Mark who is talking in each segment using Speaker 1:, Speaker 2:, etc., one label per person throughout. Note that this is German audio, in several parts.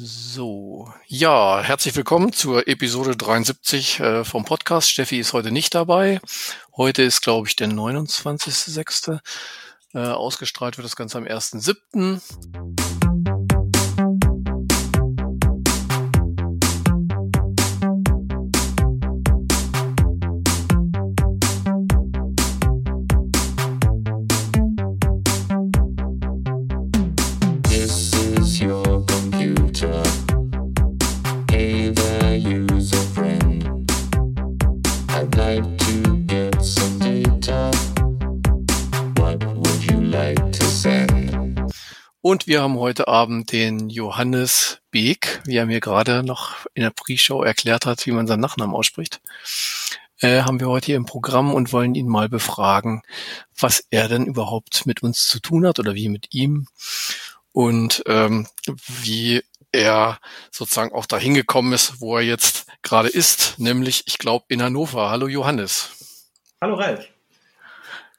Speaker 1: So, ja, herzlich willkommen zur Episode 73 äh, vom Podcast. Steffi ist heute nicht dabei. Heute ist, glaube ich, der 29.06. Äh, ausgestrahlt wird das Ganze am 1.07. wir haben heute Abend den Johannes Beek, wie er mir gerade noch in der Pre-Show erklärt hat, wie man seinen Nachnamen ausspricht. Äh, haben wir heute hier im Programm und wollen ihn mal befragen, was er denn überhaupt mit uns zu tun hat oder wie mit ihm und ähm, wie er sozusagen auch dahin gekommen ist, wo er jetzt gerade ist, nämlich, ich glaube, in Hannover. Hallo Johannes.
Speaker 2: Hallo Ralf.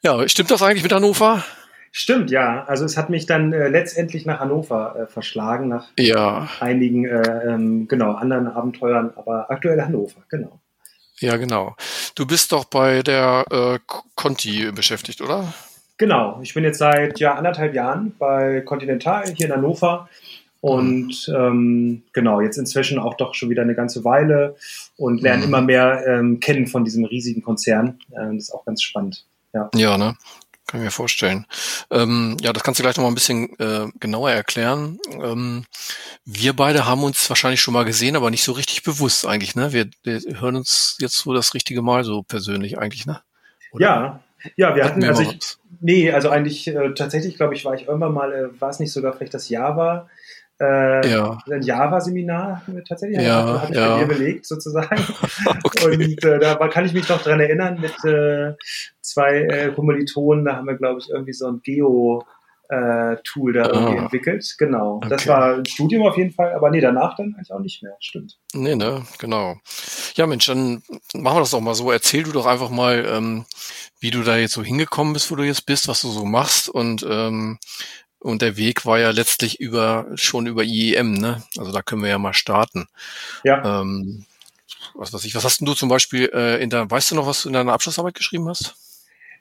Speaker 1: Ja, stimmt das eigentlich mit Hannover?
Speaker 2: Stimmt, ja. Also es hat mich dann äh, letztendlich nach Hannover äh, verschlagen, nach
Speaker 1: Ja,
Speaker 2: einigen äh, ähm, genau anderen Abenteuern, aber aktuell Hannover, genau.
Speaker 1: ja, genau. Du bist doch bei der äh, Conti beschäftigt, oder?
Speaker 2: Genau, ich bin jetzt seit ja, anderthalb Jahren bei Continental hier in Hannover und ähm, genau, jetzt inzwischen auch doch schon wieder eine ganze Weile und lerne
Speaker 1: Mhm.
Speaker 2: immer mehr ähm, kennen von diesem riesigen Konzern. Ähm, das ist auch ganz spannend. Ja.
Speaker 1: Ja, ne? Kann ich mir vorstellen. Ähm, ja, das kannst du gleich noch mal ein bisschen äh, genauer erklären. Ähm, wir beide haben uns wahrscheinlich schon mal gesehen, aber nicht so richtig bewusst eigentlich, ne? Wir, wir hören uns jetzt so das richtige Mal so persönlich eigentlich, ne? Oder?
Speaker 2: Ja, ja, wir hatten, also ich, nee, also eigentlich äh, tatsächlich, glaube ich, war ich irgendwann mal, äh, war es nicht sogar vielleicht das Java, äh,
Speaker 1: Ja.
Speaker 2: ein Java-Seminar tatsächlich,
Speaker 1: Ja,
Speaker 2: habe ich
Speaker 1: ja.
Speaker 2: bei dir belegt sozusagen.
Speaker 1: Okay.
Speaker 2: Und äh, da kann ich mich noch dran erinnern mit äh, zwei äh, Kommilitonen, da haben wir, glaube ich, irgendwie so ein Geo- äh, Tool da irgendwie
Speaker 1: Ah.
Speaker 2: entwickelt. Genau. Das
Speaker 1: Okay.
Speaker 2: war ein Studium auf jeden Fall, aber nee, danach dann eigentlich auch nicht mehr. Stimmt.
Speaker 1: Nee, ne, genau. Ja, Mensch, dann machen wir das doch mal so. Erzähl du doch einfach mal, ähm, wie du da jetzt so hingekommen bist, wo du jetzt bist, was du so machst und ähm, und der Weg war ja letztlich über schon über IEM, ne? Also da können wir ja mal starten.
Speaker 2: Ja.
Speaker 1: Ähm, was weiß ich, was hast denn du zum Beispiel äh, in der, weißt du noch, was du in deiner Abschlussarbeit geschrieben hast?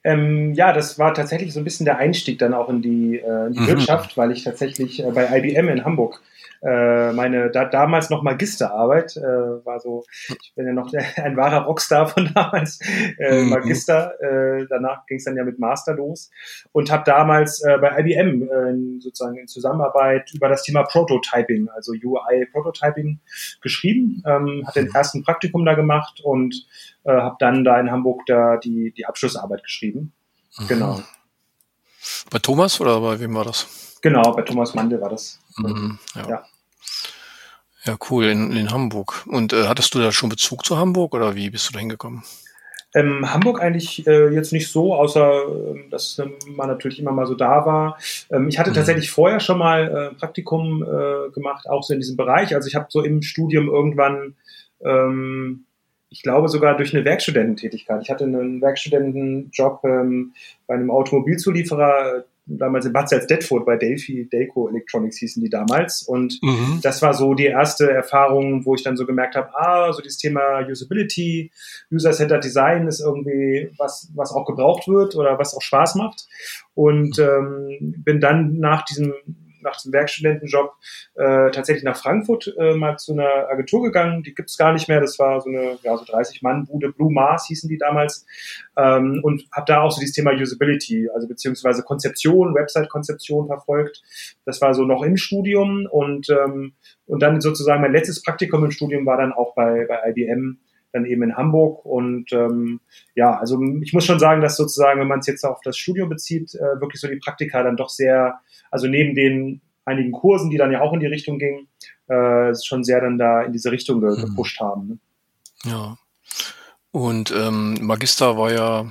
Speaker 2: Ähm, ja, das war tatsächlich so ein bisschen der Einstieg dann auch in die, äh, in die
Speaker 1: Mhm.
Speaker 2: Wirtschaft, weil ich tatsächlich äh, bei IBM in Hamburg äh, meine da, damals noch Magisterarbeit äh, war so, ich bin ja noch ein wahrer Rockstar von damals, äh,
Speaker 1: Mhm.
Speaker 2: Magister, äh, danach ging es dann ja mit Master los und habe damals bei IBM in- sozusagen in Zusammenarbeit über das Thema Prototyping, also UI Prototyping geschrieben, ähm, hatte den ersten Praktikum da gemacht und äh, habe dann da in Hamburg da die, die Abschlussarbeit geschrieben. Genau.
Speaker 1: Mhm. Bei Thomas oder bei wem war das?
Speaker 2: Genau, bei Thomas Mandel war das.
Speaker 1: Mhm, ja.
Speaker 2: Ja.
Speaker 1: ja. cool, in, in Hamburg. Und äh, hattest du da schon Bezug zu Hamburg oder wie bist du da hingekommen?
Speaker 2: Ähm, Hamburg eigentlich äh, jetzt nicht so, außer ähm, dass ähm, man natürlich immer mal so da war. Ähm, ich hatte
Speaker 1: Mhm.
Speaker 2: tatsächlich vorher schon mal äh, Praktikum äh, gemacht, auch so in diesem Bereich. Also ich habe so im Studium irgendwann, ähm, ich glaube sogar durch eine Werkstudententätigkeit. Ich hatte einen Werkstudentenjob ähm, bei einem Automobilzulieferer, damals in Bad Salzdetfurt bei Delphi, Delco Electronics hießen die damals. Und
Speaker 1: Mhm.
Speaker 2: das war so die erste Erfahrung, wo ich dann so gemerkt habe, ah, so dieses Thema Usability, User-Centered Design ist irgendwie was, was auch gebraucht wird oder was auch Spaß macht. Und ähm, bin dann nach diesem nach diesem Werkstudentenjob äh, tatsächlich nach Frankfurt äh, mal zu einer Agentur gegangen. Die gibt's gar nicht mehr. Das war so eine ja, so 30 Mann Bude Blue Mars hießen die damals ähm, und habe da auch so dieses Thema Usability, also beziehungsweise Konzeption, Website-Konzeption verfolgt. Das war so noch im Studium und ähm, und dann sozusagen mein letztes Praktikum im Studium war dann auch bei bei IBM dann eben in Hamburg und ähm, ja, also ich muss schon sagen, dass sozusagen, wenn man es jetzt auf das Studium bezieht, äh, wirklich so die Praktika dann doch sehr, also neben den einigen Kursen, die dann ja auch in die Richtung gingen, äh, schon sehr dann da in diese Richtung ge
Speaker 1: Mhm.
Speaker 2: gepusht haben. Ne?
Speaker 1: Ja. Und ähm, Magister war ja,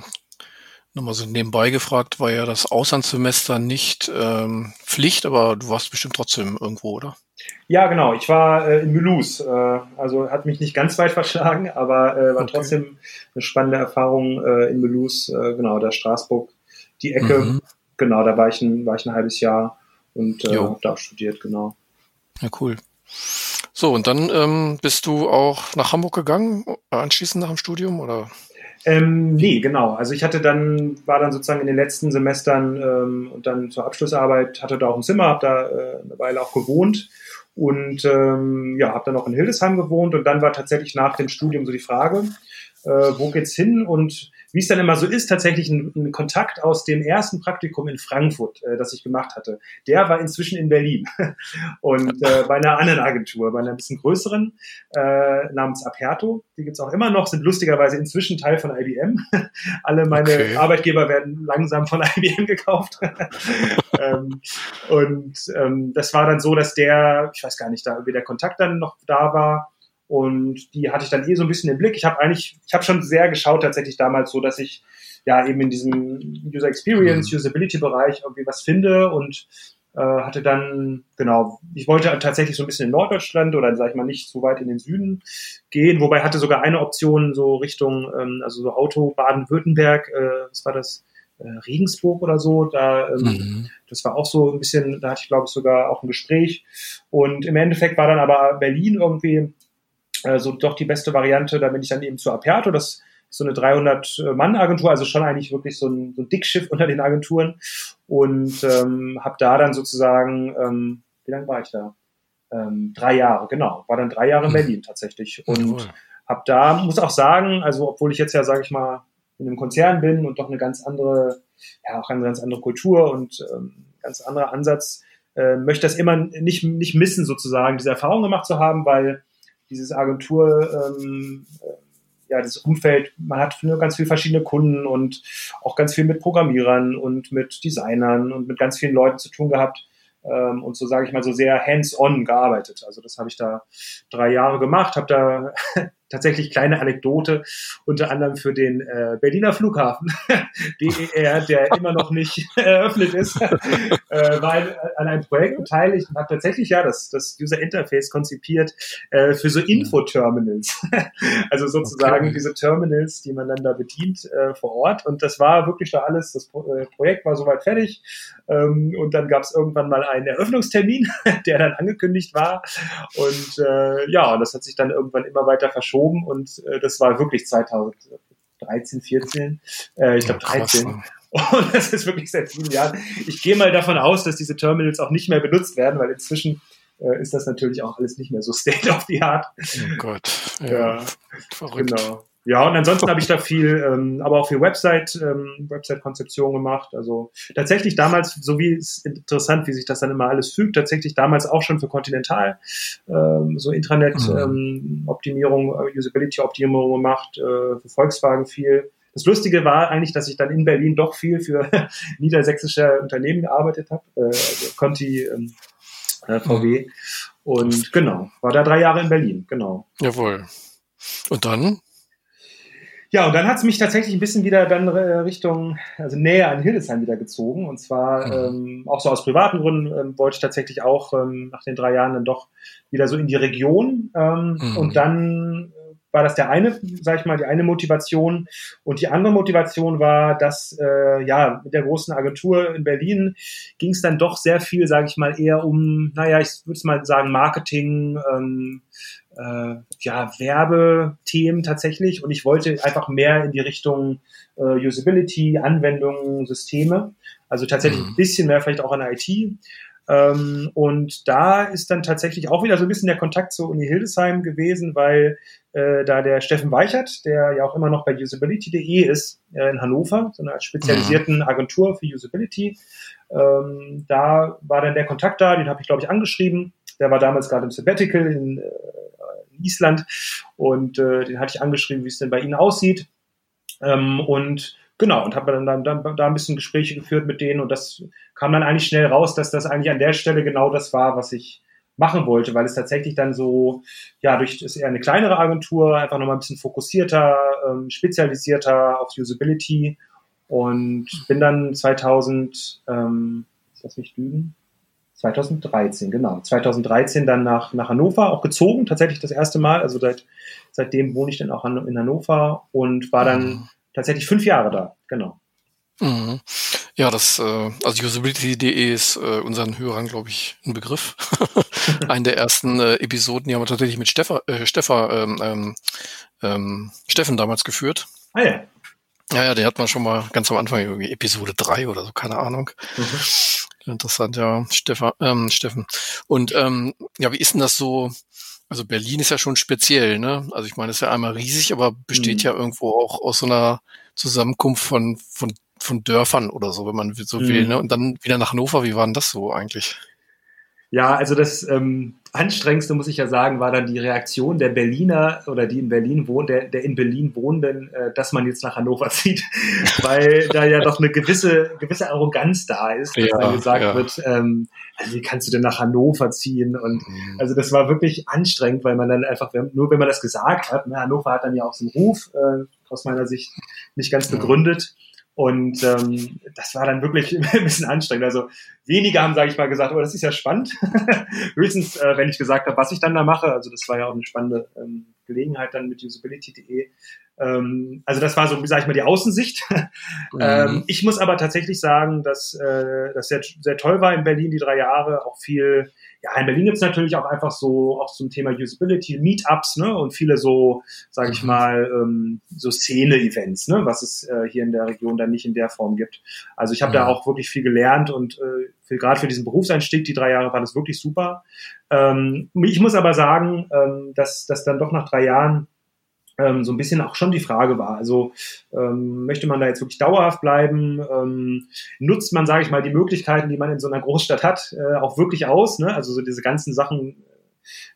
Speaker 1: nochmal so nebenbei gefragt, war ja das Auslandssemester nicht ähm, Pflicht, aber du warst bestimmt trotzdem irgendwo, oder?
Speaker 2: Ja, genau. Ich war äh, in Mulhouse, äh, also hat mich nicht ganz weit verschlagen, aber äh, war
Speaker 1: Okay.
Speaker 2: trotzdem eine spannende Erfahrung äh, in Mulhouse, äh, genau, da Straßburg, die Ecke.
Speaker 1: Mhm.
Speaker 2: Genau, da war ich ein, war ich ein halbes Jahr und äh, habe da studiert, genau.
Speaker 1: Ja, cool. So, und dann ähm, bist du auch nach Hamburg gegangen, anschließend nach dem Studium, oder?
Speaker 2: Ähm, nee, genau. Also ich hatte dann, war dann sozusagen in den letzten Semestern ähm, und dann zur Abschlussarbeit, hatte da auch ein Zimmer, habe da äh, eine Weile auch gewohnt und ähm, ja, habe dann auch in Hildesheim gewohnt und dann war tatsächlich nach dem Studium so die Frage, äh, wo geht's hin und wie es dann immer so ist, tatsächlich ein, ein Kontakt aus dem ersten Praktikum in Frankfurt, äh, das ich gemacht hatte. Der war inzwischen in Berlin und äh, bei einer anderen Agentur, bei einer bisschen größeren äh, namens Aperto. Die gibt's auch immer noch, sind lustigerweise inzwischen Teil von IBM. Alle meine
Speaker 1: Okay.
Speaker 2: Arbeitgeber werden langsam von IBM gekauft. ähm, und ähm, das war dann so, dass der, ich weiß gar nicht, da irgendwie der Kontakt dann noch da war. Und die hatte ich dann eh so ein bisschen im Blick. Ich habe eigentlich, ich habe schon sehr geschaut tatsächlich damals so, dass ich ja eben in diesem User Experience, Usability Bereich irgendwie was finde und äh, hatte dann, genau, ich wollte tatsächlich so ein bisschen in Norddeutschland oder sag ich mal nicht so weit in den Süden gehen, wobei hatte sogar eine Option so Richtung, ähm, also so Auto Baden-Württemberg, äh, was war das, äh, Regensburg oder so, da ähm,
Speaker 1: Mhm.
Speaker 2: das war auch so ein bisschen, da hatte ich glaube ich sogar auch ein Gespräch. Und im Endeffekt war dann aber Berlin irgendwie äh, so doch die beste Variante. Da bin ich dann eben zu Aperto. Das ist so eine 300-Mann-Agentur, also schon eigentlich wirklich so ein, so ein Dickschiff unter den Agenturen. Und ähm, habe da dann sozusagen, ähm, wie lange war ich da? Ähm, drei Jahre, genau. War dann drei Jahre in Berlin tatsächlich. Und
Speaker 1: Jawohl.
Speaker 2: hab da, muss auch sagen, also obwohl ich jetzt ja, sage ich mal, in einem Konzern bin und doch eine ganz andere, ja, auch eine ganz andere Kultur und ähm, ganz anderer Ansatz, äh, möchte das immer nicht, nicht missen, sozusagen, diese Erfahrung gemacht zu haben, weil dieses Agentur, ähm, äh, ja, das Umfeld, man hat nur ganz viele verschiedene Kunden und auch ganz viel mit Programmierern und mit Designern und mit ganz vielen Leuten zu tun gehabt ähm, und so sage ich mal so sehr hands-on gearbeitet. Also das habe ich da drei Jahre gemacht, habe da tatsächlich kleine Anekdote, unter anderem für den äh, Berliner Flughafen, BER, der immer noch nicht eröffnet ist, äh, war ein, an einem Projekt beteiligt und habe tatsächlich ja das, das User Interface konzipiert äh, für so Infoterminals. also sozusagen
Speaker 1: Okay.
Speaker 2: diese Terminals, die man dann da bedient äh, vor Ort. Und das war wirklich da alles, das Pro äh, Projekt war soweit fertig. Ähm, und dann gab es irgendwann mal einen Eröffnungstermin, der dann angekündigt war. Und äh, ja, das hat sich dann irgendwann immer weiter verschoben und äh, das war wirklich 2013, 14, äh, ich glaube
Speaker 1: Ja, krass,
Speaker 2: 13.
Speaker 1: ne?
Speaker 2: Und das ist wirklich seit sieben Jahren. Ich gehe mal davon aus, dass diese Terminals auch nicht mehr benutzt werden, weil inzwischen äh, ist das natürlich auch alles nicht mehr so state of the art.
Speaker 1: Oh Gott. Ja.
Speaker 2: Ja,
Speaker 1: Verrückt.
Speaker 2: Genau. Ja, und ansonsten habe ich da viel, ähm, aber auch viel Website, ähm, Website-Konzeption gemacht. Also tatsächlich damals, so wie es interessant, wie sich das dann immer alles fügt, tatsächlich damals auch schon für Continental ähm, so
Speaker 1: Mhm.
Speaker 2: Intranet-Optimierung, äh, Usability-Optimierung gemacht, äh, für Volkswagen viel. Das Lustige war eigentlich, dass ich dann in Berlin doch viel für niedersächsische Unternehmen gearbeitet habe, äh, also Conti, ähm, äh, VW. Und genau, war da drei Jahre in Berlin, genau.
Speaker 1: Jawohl. Und dann?
Speaker 2: Ja, und dann hat's mich tatsächlich ein bisschen wieder dann äh, Richtung, also näher an Hildesheim wieder gezogen. Und zwar ähm, auch so aus privaten Gründen ähm, wollte ich tatsächlich auch ähm, nach den drei Jahren dann doch wieder so in die Region. Ähm,
Speaker 1: Mhm.
Speaker 2: Und dann war das der eine, sag ich mal, die eine Motivation. Und die andere Motivation war, dass äh, ja mit der großen Agentur in Berlin ging es dann doch sehr viel, sage ich mal, eher um, naja, ich würde mal sagen, Marketing, ähm, äh, ja, Werbethemen tatsächlich und ich wollte einfach mehr in die Richtung äh, Usability, Anwendungen, Systeme, also tatsächlich
Speaker 1: Mhm.
Speaker 2: ein bisschen mehr vielleicht auch an IT. Ähm, und da ist dann tatsächlich auch wieder so ein bisschen der Kontakt zur Uni Hildesheim gewesen, weil äh, da der Steffen Weichert, der ja auch immer noch bei usability.de ist, äh, in Hannover, so einer spezialisierten Agentur für Usability, ähm, da war dann der Kontakt da, den habe ich, glaube ich, angeschrieben. Der war damals gerade im Sabbatical in, äh, in Island und äh, den hatte ich angeschrieben, wie es denn bei Ihnen aussieht. Ähm, und genau, und habe dann, dann, dann da ein bisschen Gespräche geführt mit denen und das kam dann eigentlich schnell raus, dass das eigentlich an der Stelle genau das war, was ich machen wollte, weil es tatsächlich dann so, ja, durch ist eher eine kleinere Agentur, einfach nochmal ein bisschen fokussierter, ähm, spezialisierter auf Usability und bin dann 2000, ähm, ist das nicht lügen? 2013, genau. 2013 dann nach, nach Hannover auch gezogen, tatsächlich das erste Mal. Also seit, seitdem wohne ich dann auch in Hannover und war dann
Speaker 1: Mhm.
Speaker 2: Tatsächlich fünf Jahre da, genau.
Speaker 1: Mhm. Ja, das, äh, also usability.de ist äh, unseren Hörern, glaube ich, ein Begriff. Eine der ersten äh, Episoden, die haben wir tatsächlich mit Steffa, äh, Steffa, ähm, ähm, ähm, Steffen damals geführt.
Speaker 2: Ah ja.
Speaker 1: Ja, ja, den hat man schon mal ganz am Anfang, irgendwie Episode drei oder so, keine Ahnung.
Speaker 2: Mhm.
Speaker 1: Interessant, ja, Stefan, ähm, Steffen. Und ähm, ja, wie ist denn das so? Also Berlin ist ja schon speziell, ne? Also ich meine, es ist ja einmal riesig, aber besteht
Speaker 2: Mhm.
Speaker 1: ja irgendwo auch aus so einer Zusammenkunft von, von, von Dörfern oder so, wenn man so
Speaker 2: Mhm.
Speaker 1: will, ne? Und dann wieder nach Hannover, wie war denn das so eigentlich?
Speaker 2: Ja, also das ähm, anstrengendste, muss ich ja sagen, war dann die Reaktion der Berliner oder die in Berlin wohnen, der, der in Berlin Wohnenden, äh, dass man jetzt nach Hannover zieht, weil da ja doch eine gewisse, gewisse Arroganz da ist, dass
Speaker 1: Ja,
Speaker 2: dann gesagt
Speaker 1: ja.
Speaker 2: wird, ähm, also wie kannst du denn nach Hannover ziehen? Und also das war wirklich anstrengend, weil man dann einfach, nur wenn man das gesagt hat, ne, Hannover hat dann ja auch so einen Ruf, äh, aus meiner Sicht nicht ganz
Speaker 1: Ja.
Speaker 2: Und ähm, das war dann wirklich ein bisschen anstrengend. Also wenige haben, sage ich mal, gesagt, oh, das ist ja spannend. Höchstens, äh, wenn ich gesagt habe, was ich dann da mache. Also das war ja auch eine spannende ähm, Gelegenheit dann mit usability.de. Ähm, also das war so, sage ich mal, die Außensicht. Ähm, ich muss aber tatsächlich sagen, dass äh, das sehr, sehr toll war in Berlin, die drei Jahre. Auch viel, ja, in Berlin gibt's natürlich auch einfach so, auch zum Thema Usability, Meetups, ne? Und viele so, sage ich
Speaker 1: Mhm.
Speaker 2: mal, ähm, so Szene-Events, ne? Was es äh, hier in der Region dann nicht in der Form gibt. Also ich habe da
Speaker 1: Mhm.
Speaker 2: auch wirklich viel gelernt und äh, für, gerade für diesen Berufseinstieg, die drei Jahre war das wirklich super. Ähm, ich muss aber sagen, ähm, dass, dass dann doch nach drei Jahren ähm, so ein bisschen auch schon die Frage war. Also ähm, möchte man da jetzt wirklich dauerhaft bleiben? Ähm, nutzt man, sage ich mal, die Möglichkeiten, die man in so einer Großstadt hat, äh, auch wirklich aus? Ne? Also so diese ganzen Sachen,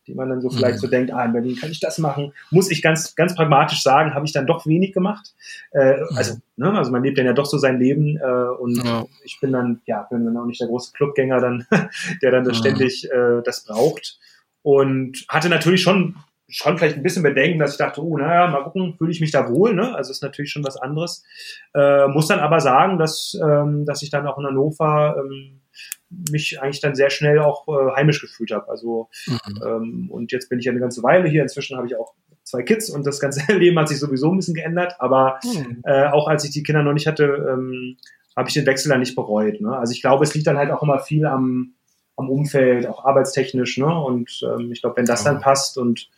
Speaker 2: die man dann so vielleicht
Speaker 1: Mhm.
Speaker 2: so denkt, ah, in Berlin kann ich das machen. Muss ich ganz, ganz pragmatisch sagen, habe ich dann doch wenig gemacht. Äh, also, ne, also man lebt dann ja doch so sein Leben äh, und
Speaker 1: Ja.
Speaker 2: ich bin dann, ja, bin dann auch nicht der große Clubgänger dann, der dann
Speaker 1: Mhm.
Speaker 2: ständig äh, das braucht. Und hatte natürlich schon schon vielleicht ein bisschen Bedenken, dass ich dachte, oh, naja, mal gucken, fühle ich mich da wohl, ne? Also ist natürlich schon was anderes. Äh, muss dann aber sagen, dass, ähm, dass ich dann auch in Hannover ähm, mich eigentlich dann sehr schnell auch äh, heimisch gefühlt habe. Also
Speaker 1: Mhm.
Speaker 2: ähm, und jetzt bin ich ja eine ganze Weile hier. Inzwischen habe ich auch zwei Kids und das ganze Leben hat sich sowieso ein bisschen geändert. Aber
Speaker 1: Mhm.
Speaker 2: äh, auch als ich die Kinder noch nicht hatte, ähm, habe ich den Wechsel dann nicht bereut. Ne? Also ich glaube, es liegt dann halt auch immer viel am, am Umfeld, auch arbeitstechnisch. Ne? Und ähm, ich glaube, wenn das dann passt und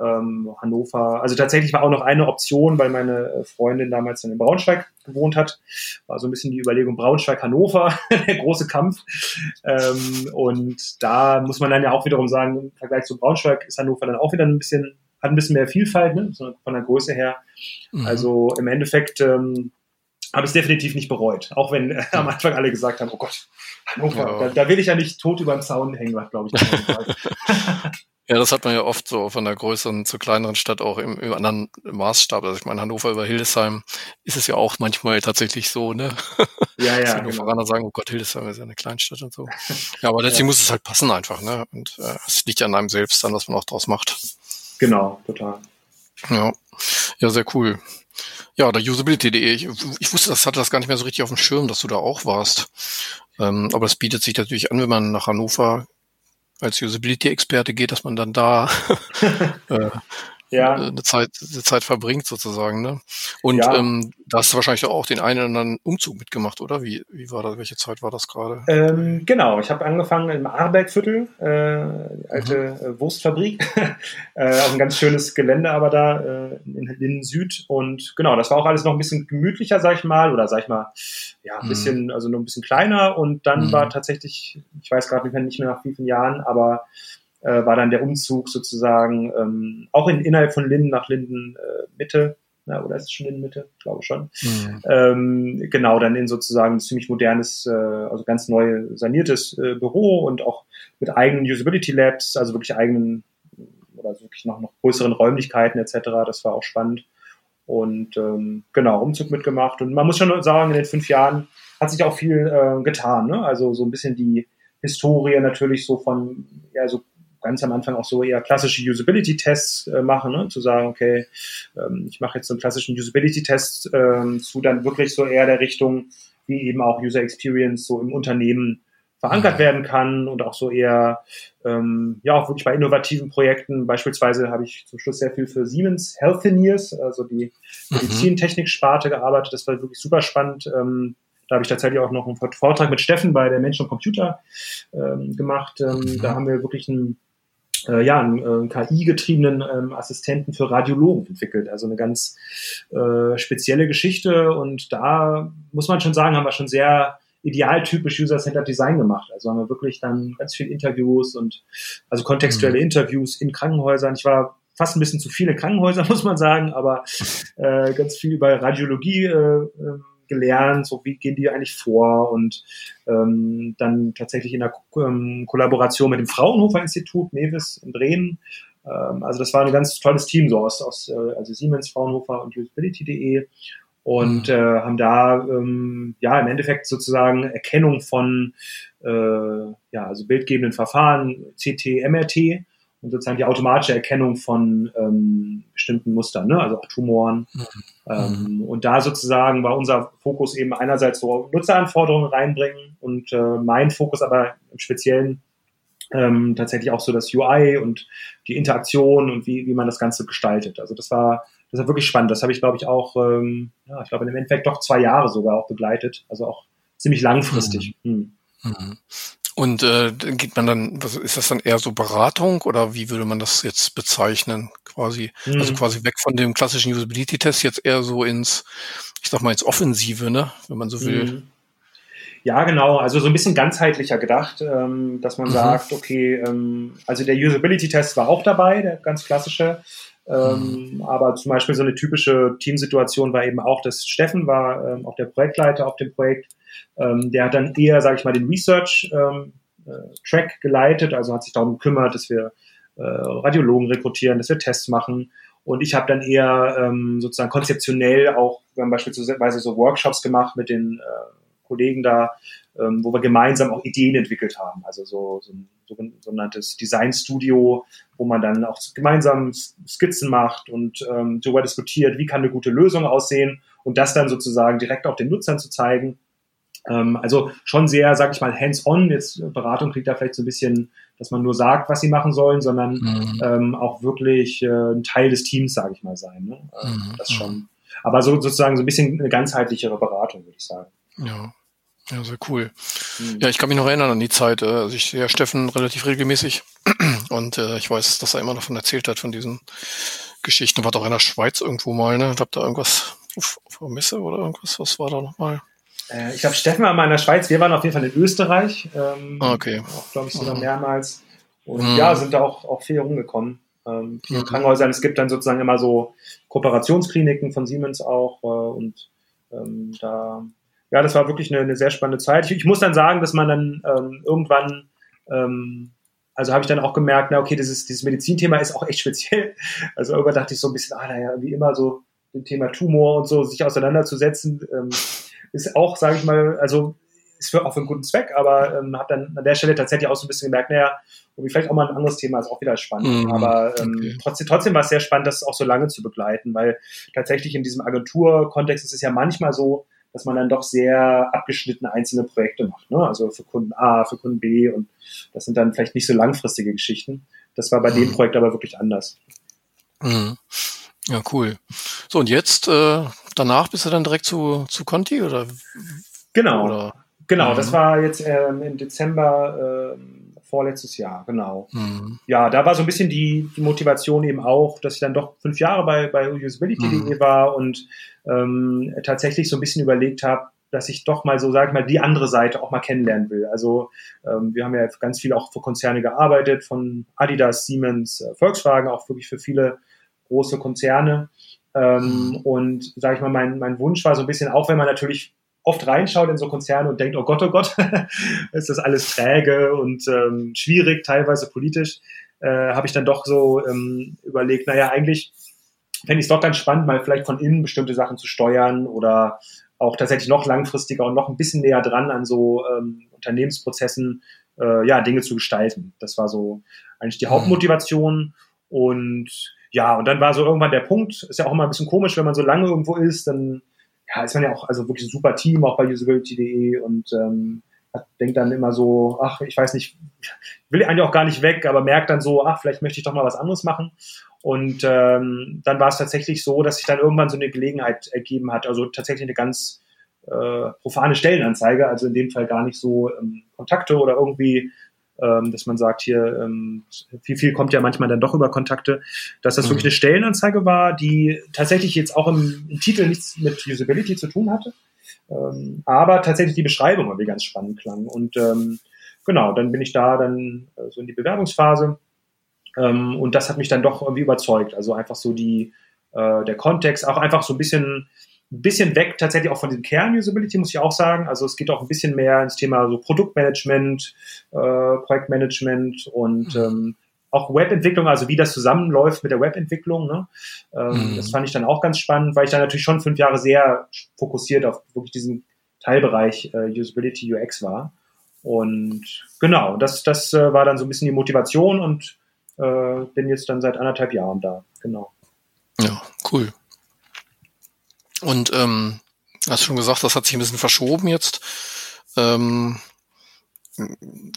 Speaker 2: ähm, Hannover, also tatsächlich war auch noch eine Option, weil meine äh, Freundin damals dann in Braunschweig gewohnt hat, war so ein bisschen die Überlegung Braunschweig-Hannover, der große Kampf. Ähm, und da muss man dann ja auch wiederum sagen, im Vergleich zu Braunschweig ist Hannover dann auch wieder ein bisschen, hat ein bisschen mehr Vielfalt, ne? von der Größe her.
Speaker 1: Mhm.
Speaker 2: Also im Endeffekt ähm, habe ich es definitiv nicht bereut. Auch wenn äh, am Anfang alle gesagt haben, oh Gott, Hannover,
Speaker 1: Ja.
Speaker 2: da, da will ich ja nicht tot über den Zaun hängen, glaube ich.
Speaker 1: Ja, das hat man ja oft so von der größeren zur kleineren Stadt auch im, im anderen Maßstab. Also ich meine, Hannover über Hildesheim ist es ja auch manchmal tatsächlich so, ne?
Speaker 2: ja, ja. Genau.
Speaker 1: Hannoveraner sagen, oh Gott, Hildesheim ist ja eine Kleinstadt und so. Ja, aber letztlich
Speaker 2: Ja.
Speaker 1: muss es halt passen einfach, ne? Und äh, es liegt ja an einem selbst dann, was man auch draus macht.
Speaker 2: Genau, total.
Speaker 1: Ja, ja, sehr cool. Ja, der usability.de. Ich, ich wusste, das hatte das gar nicht mehr so richtig auf dem Schirm, dass du da auch warst. Ähm, aber es bietet sich natürlich an, wenn man nach Hannover als Usability-Experte geht, dass man dann da äh,
Speaker 2: Ja.
Speaker 1: eine Zeit, eine Zeit verbringt sozusagen, ne? Und
Speaker 2: Ja.
Speaker 1: ähm, da hast du wahrscheinlich auch den einen oder anderen Umzug mitgemacht, oder? Wie, wie war das? Welche Zeit war das gerade?
Speaker 2: Ähm, genau, ich habe angefangen im Arbergviertel, äh, alte äh, Wurstfabrik. äh, auch ein ganz schönes Gelände aber da äh, in Linden Süd. Und genau, das war auch alles noch ein bisschen gemütlicher, sag ich mal, oder sag ich mal, ja, ein
Speaker 1: Mhm.
Speaker 2: bisschen, also nur ein bisschen kleiner. Und dann
Speaker 1: Mhm.
Speaker 2: war tatsächlich, ich weiß gerade nicht mehr nach wie vielen Jahren, aber äh, war dann der Umzug sozusagen ähm, auch in, innerhalb von Linden nach Linden äh, Mitte. Ja, oder ist es schon in Mitte? Ich glaube schon.
Speaker 1: Hm.
Speaker 2: Ähm, genau, dann in sozusagen ein ziemlich modernes, äh, also ganz neu saniertes äh, Büro und auch mit eigenen Usability Labs, also wirklich eigenen oder wirklich noch, noch größeren Räumlichkeiten etc. Das war auch spannend. Und ähm, genau, Umzug mitgemacht. Und man muss schon sagen, in den fünf Jahren hat sich auch viel äh, getan. Ne? Also so ein bisschen die Historie natürlich so von, ja, so ganz am Anfang auch so eher klassische Usability-Tests äh, machen, ne? zu sagen, okay, ähm, ich mache jetzt so einen klassischen Usability-Test ähm, zu dann wirklich so eher der Richtung, wie eben auch User Experience so im Unternehmen verankert
Speaker 1: Mhm.
Speaker 2: werden kann und auch so eher, ähm, ja, auch wirklich bei innovativen Projekten. Beispielsweise habe ich zum Schluss sehr viel für Siemens Healthineers, also die
Speaker 1: Mhm.
Speaker 2: Medizintechnik-Sparte gearbeitet. Das war wirklich super spannend. Ähm, Da habe ich tatsächlich auch noch einen Vortrag mit Steffen bei der Menschen und Computer ähm, gemacht. Ähm,
Speaker 1: Mhm.
Speaker 2: Da haben wir wirklich einen äh, ja, einen, äh, KI-getriebenen ähm, Assistenten für Radiologen entwickelt. Also eine ganz äh, spezielle Geschichte. Und da muss man schon sagen, haben wir schon sehr idealtypisch User-Centered Design gemacht. Also haben wir wirklich dann ganz viele Interviews und also kontextuelle Interviews in Krankenhäusern. Ich war fast ein bisschen zu viele Krankenhäuser, muss man sagen, aber äh, ganz viel über Radiologie äh, ähm, gelernt, so wie gehen die eigentlich vor? Und ähm, dann tatsächlich in der Ko ähm, Kollaboration mit dem Fraunhofer Institut, Nevis in Bremen. Ähm, also das war ein ganz tolles Team, so aus, aus äh, also Siemens, Fraunhofer und usability.de und äh, haben da ähm, ja im Endeffekt sozusagen Erkennung von äh, ja also bildgebenden Verfahren CT, MRT und sozusagen die automatische Erkennung von ähm, bestimmten Mustern, ne? also auch Tumoren. Ähm, und da sozusagen war unser Fokus eben einerseits so Nutzeranforderungen reinbringen und äh, mein Fokus aber im Speziellen ähm, tatsächlich auch so das UI und die Interaktion und wie, wie man das Ganze gestaltet. Also das war, das war wirklich spannend. Das habe ich, glaube ich, auch, ähm, ja, ich glaube, im Endeffekt doch zwei Jahre sogar auch begleitet. Also auch ziemlich langfristig. Mhm.
Speaker 1: Mhm. Und äh, geht man dann, was, ist das dann eher so Beratung oder wie würde man das jetzt bezeichnen? Quasi,
Speaker 2: Mhm.
Speaker 1: also quasi weg von dem klassischen Usability-Test jetzt eher so ins, ich sag mal, ins Offensive, ne? Wenn man so will.
Speaker 2: Mhm. Ja, genau. Also so ein bisschen ganzheitlicher gedacht, ähm, dass man
Speaker 1: Mhm.
Speaker 2: sagt, okay, ähm, also der Usability-Test war auch dabei, der ganz klassische. Ähm, Aber zum Beispiel so eine typische Teamsituation war eben auch, dass Steffen war ähm, auch der Projektleiter auf dem Projekt. Ähm, der hat dann eher, sage ich mal, den Research-Track geleitet, also hat sich darum gekümmert, dass wir äh, Radiologen rekrutieren, dass wir Tests machen. Und ich habe dann eher ähm, sozusagen konzeptionell auch, wir haben beispielsweise so Workshops gemacht mit den äh, Kollegen da, ähm, wo wir gemeinsam auch Ideen entwickelt haben. Also so, so ein sogen- sogenanntes Design Studio, wo man dann auch gemeinsam Skizzen macht und ähm, darüber diskutiert, wie kann eine gute Lösung aussehen und das dann sozusagen direkt auch den Nutzern zu zeigen. Ähm, also schon sehr, sag ich mal, hands-on. Jetzt äh, Beratung klingt da vielleicht so ein bisschen, dass man nur sagt, was sie machen sollen, sondern
Speaker 1: Mhm.
Speaker 2: ähm, auch wirklich äh, ein Teil des Teams, sage ich mal, sein. Ne? Ähm,
Speaker 1: Mhm,
Speaker 2: Das schon. Aber so sozusagen so ein bisschen eine ganzheitlichere Beratung, würde ich sagen.
Speaker 1: Ja. Ja, sehr cool.
Speaker 2: Mhm.
Speaker 1: Ja, ich kann mich noch erinnern an die Zeit. äh, Also ich sehe Steffen relativ regelmäßig und äh, ich weiß, dass er immer davon erzählt hat, von diesen Geschichten. War doch in der Schweiz irgendwo mal, ne? Habt da irgendwas auf, auf der Messe oder irgendwas? Was war da nochmal?
Speaker 2: Äh, ich glaube, Steffen war mal in der Schweiz. Wir waren auf jeden Fall in Österreich. Ähm,
Speaker 1: Ah, okay.
Speaker 2: Auch, glaube ich, sogar
Speaker 1: Mhm.
Speaker 2: mehrmals. Und
Speaker 1: Mhm.
Speaker 2: ja, sind da auch, auch viel rumgekommen. Ähm, vielen
Speaker 1: Mhm.
Speaker 2: Krankenhäusern. Es gibt dann sozusagen immer so Kooperationskliniken von Siemens auch. Äh, und ähm, da, ja, das war wirklich eine, eine sehr spannende Zeit. Ich, ich muss dann sagen, dass man dann ähm, irgendwann, ähm, also habe ich dann auch gemerkt, na okay, dieses, dieses Medizinthema ist auch echt speziell. Also irgendwann dachte ich so ein bisschen, ah, naja, wie immer so dem Thema Tumor und so sich auseinanderzusetzen, ähm, ist auch, sage ich mal, also ist für, auch für einen guten Zweck, aber ähm, habe dann an der Stelle tatsächlich auch so ein bisschen gemerkt, naja, irgendwie vielleicht auch mal ein anderes Thema ist auch wieder spannend.
Speaker 1: Mhm,
Speaker 2: aber ähm,
Speaker 1: okay.
Speaker 2: trotzdem, trotzdem war es sehr spannend, das auch so lange zu begleiten, weil tatsächlich in diesem Agenturkontext ist es ja manchmal so, dass man dann doch sehr abgeschnittene einzelne Projekte macht. Ne? Also für Kunden A, für Kunden B und das sind dann vielleicht nicht so langfristige Geschichten. Das war bei dem
Speaker 1: Mhm.
Speaker 2: Projekt aber wirklich anders.
Speaker 1: Mhm. Ja, cool. So, und jetzt, äh, danach bist du dann direkt zu, zu Conti oder?
Speaker 2: Genau.
Speaker 1: oder?
Speaker 2: Genau,
Speaker 1: Mhm.
Speaker 2: das war jetzt ähm, im Dezember ähm, vorletztes Jahr, genau.
Speaker 1: Mhm.
Speaker 2: Ja, da war so ein bisschen die, die Motivation eben auch, dass ich dann doch fünf Jahre bei, bei usability.de
Speaker 1: Mhm.
Speaker 2: war und ähm, tatsächlich so ein bisschen überlegt habe, dass ich doch mal so, sag ich mal, die andere Seite auch mal kennenlernen will. Also ähm, wir haben ja ganz viel auch für Konzerne gearbeitet, von Adidas, Siemens, äh, Volkswagen, auch wirklich für viele große Konzerne. Ähm,
Speaker 1: Mhm.
Speaker 2: und sage ich mal, mein, mein Wunsch war so ein bisschen, auch wenn man natürlich oft reinschaut in so Konzerne und denkt, oh Gott, oh Gott, ist das alles träge und ähm, schwierig, teilweise politisch, äh, habe ich dann doch so ähm, überlegt, naja, eigentlich fände ich es doch ganz spannend, mal vielleicht von innen bestimmte Sachen zu steuern oder auch tatsächlich noch langfristiger und noch ein bisschen näher dran an so ähm, Unternehmensprozessen, äh, ja, Dinge zu gestalten. Das war so eigentlich die
Speaker 1: Mhm.
Speaker 2: Hauptmotivation. Und ja, und dann war so irgendwann der Punkt, ist ja auch immer ein bisschen komisch, wenn man so lange irgendwo ist, dann ja, ist man ja auch also wirklich ein super Team, auch bei usability.de und ähm, denkt dann immer so, ach, ich weiß nicht, will eigentlich auch gar nicht weg, aber merkt dann so, ach, vielleicht möchte ich doch mal was anderes machen. Und ähm, dann war es tatsächlich so, dass sich dann irgendwann so eine Gelegenheit ergeben hat, also tatsächlich eine ganz äh, profane Stellenanzeige, also in dem Fall gar nicht so ähm, Kontakte oder irgendwie, ähm, dass man sagt, hier, ähm, viel, viel kommt ja manchmal dann doch über Kontakte, dass das
Speaker 1: Mhm.
Speaker 2: wirklich eine Stellenanzeige war, die tatsächlich jetzt auch im, im Titel nichts mit Usability zu tun hatte, ähm, aber tatsächlich die Beschreibung irgendwie ganz spannend klang. Und ähm, genau, dann bin ich da dann äh, so in die Bewerbungsphase ähm, und das hat mich dann doch irgendwie überzeugt. Also einfach so die, äh, der Kontext, auch einfach so ein bisschen, ein bisschen weg tatsächlich auch von dem Kern-Usability, muss ich auch sagen. Also es geht auch ein bisschen mehr ins Thema so Produktmanagement, äh, Projektmanagement und ähm, auch Webentwicklung, also wie das zusammenläuft mit der Webentwicklung. Ne? Ähm,
Speaker 1: Mhm.
Speaker 2: Das fand ich dann auch ganz spannend, weil ich dann natürlich schon fünf Jahre sehr fokussiert auf wirklich diesen Teilbereich äh, Usability UX war. Und genau, das, das äh, war dann so ein bisschen die Motivation und äh, bin jetzt dann seit anderthalb Jahren da. Genau.
Speaker 1: Ja, cool. Und ähm, hast schon gesagt, das hat sich ein bisschen verschoben jetzt. Ähm,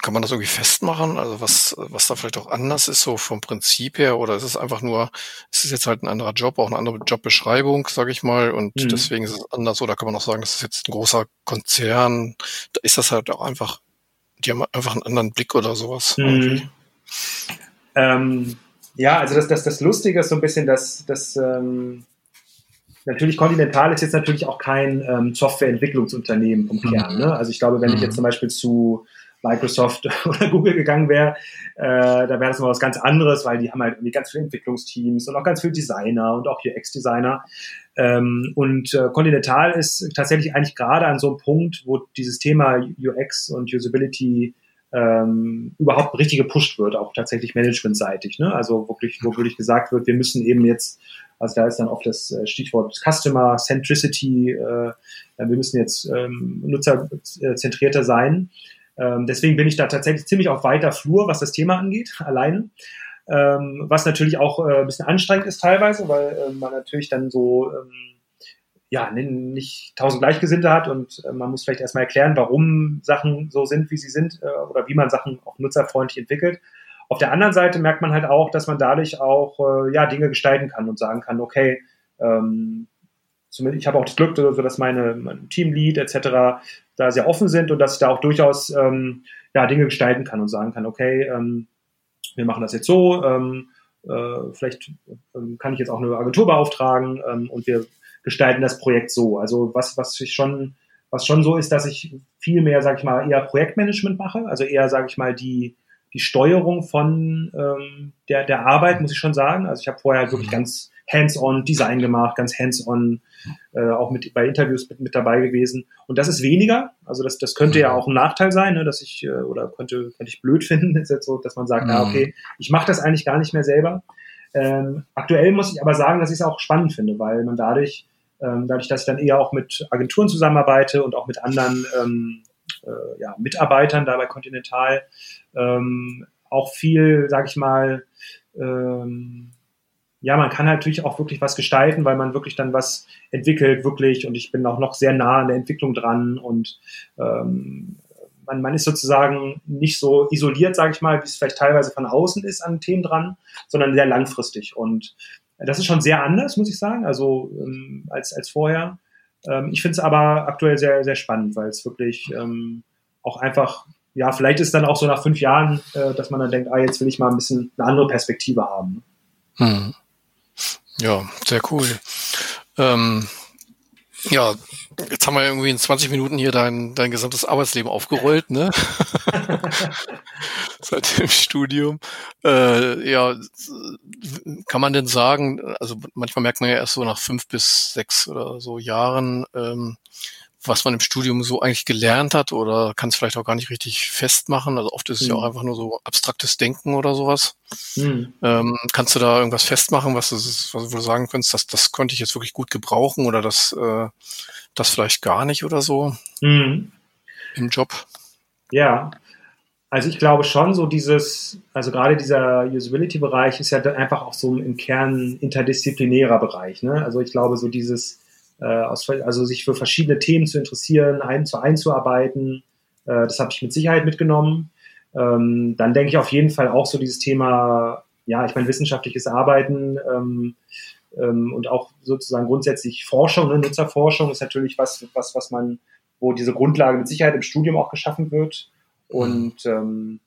Speaker 1: kann man das irgendwie festmachen? Also was, was da vielleicht auch anders ist, so vom Prinzip her? Oder ist es einfach nur, ist es jetzt halt ein anderer Job, auch eine andere Jobbeschreibung, sage ich mal, und
Speaker 2: Mhm.
Speaker 1: deswegen ist es anders? Oder kann man auch sagen, das ist jetzt ein großer Konzern? Da ist das halt auch einfach, die haben einfach einen anderen Blick oder sowas.
Speaker 2: Mhm. Ähm, ja, also das, das, das Lustige ist so ein bisschen, dass, dass ähm, natürlich Continental ist jetzt natürlich auch kein ähm, Softwareentwicklungsunternehmen vom
Speaker 1: Mhm.
Speaker 2: Kern. Ne? Also ich glaube, wenn ich
Speaker 1: Mhm.
Speaker 2: jetzt zum Beispiel zu Microsoft oder Google gegangen wäre, äh, da wäre das mal was ganz anderes, weil die haben halt irgendwie ganz viele Entwicklungsteams und auch ganz viele Designer und auch UX-Designer. Ähm, und äh, Continental ist tatsächlich eigentlich gerade an so einem Punkt, wo dieses Thema UX und Usability ähm, überhaupt richtig gepusht wird, auch tatsächlich managementseitig. Ne? Also wirklich, wo wirklich gesagt wird, wir müssen eben jetzt, also da ist dann oft das äh, Stichwort Customer Centricity, äh, wir müssen jetzt ähm, nutzerzentrierter sein. Ähm, deswegen bin ich da tatsächlich ziemlich auf weiter Flur, was das Thema angeht, alleine. Ähm, was natürlich auch äh, ein bisschen anstrengend ist teilweise, weil äh, man natürlich dann so ja, nicht tausend Gleichgesinnte hat und äh, man muss vielleicht erstmal erklären, warum Sachen so sind, wie sie sind äh, oder wie man Sachen auch nutzerfreundlich entwickelt. Auf der anderen Seite merkt man halt auch, dass man dadurch auch äh, ja, Dinge gestalten kann und sagen kann, okay, ähm, ich habe auch das Glück, so dass meine, mein Teamlead etc. da sehr offen sind und dass ich da auch durchaus ähm, ja, Dinge gestalten kann und sagen kann, okay, ähm, wir machen das jetzt so, ähm, äh, vielleicht ähm, kann ich jetzt auch eine Agentur beauftragen ähm, und wir gestalten das Projekt so. Also was, was ich schon, was schon so ist, dass ich viel mehr, sage ich mal, eher Projektmanagement mache, also eher, sage ich mal, die, die Steuerung von ähm, der, der Arbeit, muss ich schon sagen. Also ich habe vorher halt wirklich ganz hands-on Design gemacht, ganz hands-on äh, auch mit bei Interviews mit, mit dabei gewesen. Und das ist weniger. Also das, das könnte ja auch ein Nachteil sein, ne, dass ich, äh, oder könnte, könnte ich blöd finden, ist jetzt so, dass man sagt,
Speaker 1: Mhm.
Speaker 2: ah, okay, ich mache das eigentlich gar nicht mehr selber. Ähm, aktuell muss ich aber sagen, dass ich es auch spannend finde, weil man dadurch, ähm, dadurch, dass ich dann eher auch mit Agenturen zusammenarbeite und auch mit anderen ähm, äh, ja, Mitarbeitern da bei Continental, ähm, auch viel, sag ich mal, ähm, ja, man kann halt natürlich auch wirklich was gestalten, weil man wirklich dann was entwickelt, wirklich. Und ich bin auch noch sehr nah an der Entwicklung dran und ähm, man, man ist sozusagen nicht so isoliert, sage ich mal, wie es vielleicht teilweise von außen ist an Themen dran, sondern sehr langfristig. Und das ist schon sehr anders, muss ich sagen, also ähm, als, als vorher. Ähm, ich finde es aber aktuell sehr, sehr spannend, weil es wirklich ähm, auch einfach, ja, vielleicht ist dann auch so nach fünf Jahren, äh, dass man dann denkt, ah, jetzt will ich mal ein bisschen eine andere Perspektive haben.
Speaker 1: Hm. Ja, sehr cool. Ähm, ja, jetzt haben wir irgendwie in 20 Minuten hier dein, dein gesamtes Arbeitsleben aufgerollt, ne? Seit dem Studium. Äh, ja, kann man denn sagen, also manchmal merkt man ja erst so nach fünf bis sechs oder so Jahren, ähm, was man im Studium so eigentlich gelernt hat oder kann es vielleicht auch gar nicht richtig festmachen. Also oft ist es ja
Speaker 2: Mhm.
Speaker 1: auch einfach nur so abstraktes Denken oder sowas.
Speaker 2: Hm.
Speaker 1: Ähm, kannst du da irgendwas festmachen, was du, was du sagen könntest, dass das konnte ich jetzt wirklich gut gebrauchen oder das, äh, das vielleicht gar nicht oder so
Speaker 2: Hm.
Speaker 1: im Job?
Speaker 2: Ja, also ich glaube schon, so dieses, also gerade dieser Usability-Bereich ist ja dann einfach auch so im Kern interdisziplinärer Bereich. Ne? Also ich glaube, so dieses, aus, also sich für verschiedene Themen zu interessieren, ein, zu einzuarbeiten, äh, das habe ich mit Sicherheit mitgenommen. Ähm, dann denke ich auf jeden Fall auch so dieses Thema, ja, ich meine, wissenschaftliches Arbeiten, ähm, ähm, und auch sozusagen grundsätzlich Forschung, ne, Nutzerforschung ist natürlich was, was, was man, wo diese Grundlage mit Sicherheit im Studium auch geschaffen wird. Und ähm,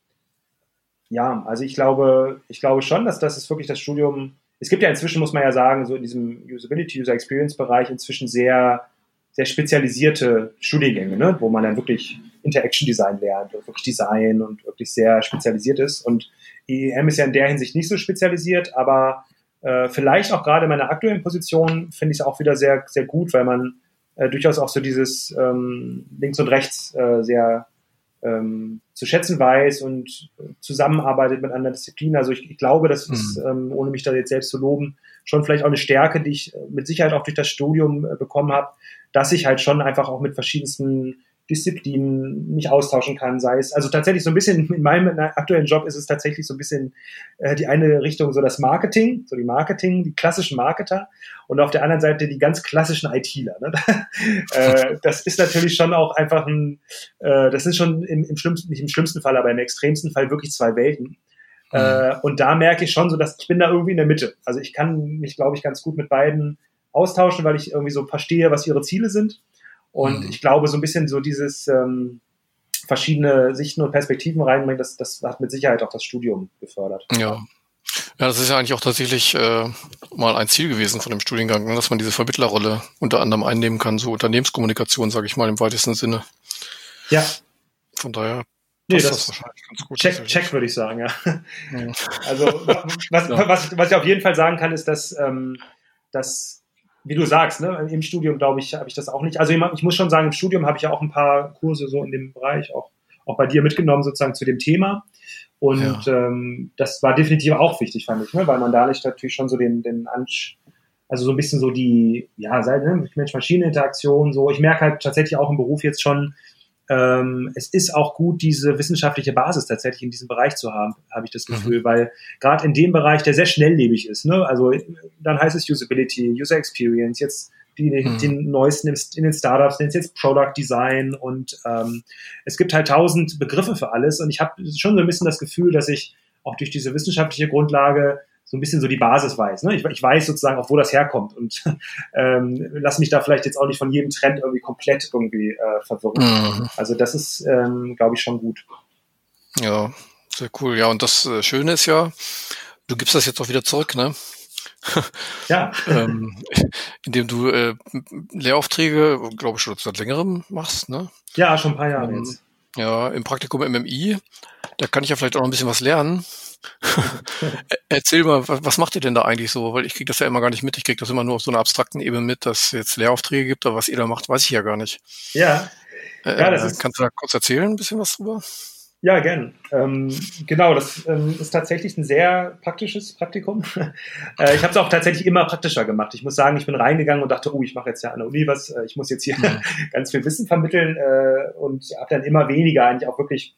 Speaker 2: ja, also ich glaube, ich glaube schon, dass das ist wirklich das Studium. Es gibt ja inzwischen, muss man ja sagen, so in diesem Usability, User Experience Bereich inzwischen sehr, sehr spezialisierte Studiengänge, ne? wo man dann wirklich Interaction Design lernt und wirklich Design und wirklich sehr spezialisiert ist. Und IEM ist ja in der Hinsicht nicht so spezialisiert, aber äh, vielleicht auch gerade in meiner aktuellen Position finde ich es auch wieder sehr, sehr gut, weil man äh, durchaus auch so dieses ähm, links und rechts äh, sehr ähm, zu schätzen weiß und zusammenarbeitet mit anderen Disziplinen. Also ich, ich glaube, das ist, mhm. ähm, ohne mich da jetzt selbst zu loben, schon vielleicht auch eine Stärke, die ich mit Sicherheit auch durch das Studium äh, bekommen habe, dass ich halt schon einfach auch mit verschiedensten Disziplinen mich austauschen kann, sei es, also tatsächlich so ein bisschen, in meinem aktuellen Job ist es tatsächlich so ein bisschen äh, die eine Richtung, so das Marketing, so die Marketing, die klassischen Marketer und auf der anderen Seite die ganz klassischen ITler. Ne? äh, das ist natürlich schon auch einfach ein, äh, das sind schon im, im schlimmsten, nicht im schlimmsten Fall, aber im extremsten Fall wirklich zwei Welten. Mhm. Äh, und da merke ich schon so, dass ich bin da irgendwie in der Mitte. Also ich kann mich, glaube ich, ganz gut mit beiden austauschen, weil ich irgendwie so verstehe, was ihre Ziele sind und mhm. ich glaube, so ein bisschen so dieses ähm, verschiedene Sichten und Perspektiven reinbringen, das, das hat mit Sicherheit auch das Studium gefördert.
Speaker 1: Ja. Ja, das ist ja eigentlich auch tatsächlich äh, mal ein Ziel gewesen von dem Studiengang, ne, dass man diese Vermittlerrolle unter anderem einnehmen kann, so Unternehmenskommunikation, sage ich mal, im weitesten Sinne.
Speaker 2: Ja.
Speaker 1: Von daher
Speaker 2: Nee, das, das wahrscheinlich ganz gut. Check, check würde ich sagen, ja. ja. Also was, was, was ich auf jeden Fall sagen kann, ist, dass, ähm, dass wie du sagst, ne, im Studium, glaube ich, habe ich das auch nicht. Also ich muss schon sagen, im Studium habe ich ja auch ein paar Kurse so in dem Bereich, auch, auch bei dir mitgenommen, sozusagen zu dem Thema. Und ja. ähm, das war definitiv auch wichtig, fand ich, ne, weil man da nicht natürlich schon so den, den Ansch also so ein bisschen so die, ja, ne, Mensch-Maschine-Interaktion, so. Ich merke halt tatsächlich auch im Beruf jetzt schon, ähm, es ist auch gut, diese wissenschaftliche Basis tatsächlich in diesem Bereich zu haben, habe ich das mhm. Gefühl, mhm. weil gerade in dem Bereich, der sehr schnelllebig ist, ne? also dann heißt es Usability, User Experience, jetzt die, mhm. den neuesten in den Startups, nennt es jetzt Product Design und ähm, es gibt halt tausend Begriffe für alles und ich habe schon so ein bisschen das Gefühl, dass ich auch durch diese wissenschaftliche Grundlage so ein bisschen so die Basis weiß. Ne? Ich, ich weiß sozusagen auch, wo das herkommt und ähm, lass mich da vielleicht jetzt auch nicht von jedem Trend irgendwie komplett irgendwie äh, verwirren. Mhm. Also das ist, ähm, glaube ich, schon gut.
Speaker 1: Ja, sehr cool. Ja, und das äh, Schöne ist ja, du gibst das jetzt auch wieder zurück, ne?
Speaker 2: ja.
Speaker 1: ähm, indem du äh, Lehraufträge, glaube ich, schon seit längerem machst, ne?
Speaker 2: Ja, schon ein paar Jahre ähm, jetzt.
Speaker 1: Ja, im Praktikum MMI, da kann ich ja vielleicht auch noch ein bisschen was lernen. Erzähl mal, was macht ihr denn da eigentlich so? Weil ich kriege das ja immer gar nicht mit. Ich kriege das immer nur auf so einer abstrakten Ebene mit, dass es jetzt Lehraufträge gibt, aber was ihr da macht, weiß ich ja gar nicht.
Speaker 2: Ja.
Speaker 1: Äh, ja das ist, kannst du da kurz erzählen, ein bisschen was drüber?
Speaker 2: Ja, gern. Ähm, genau, das ähm, ist tatsächlich ein sehr praktisches Praktikum. äh, ich habe es auch tatsächlich immer praktischer gemacht. Ich muss sagen, ich bin reingegangen und dachte, oh, ich mache jetzt ja an der Uni was, äh, ich muss jetzt hier ja. ganz viel Wissen vermitteln äh, und habe dann immer weniger eigentlich auch wirklich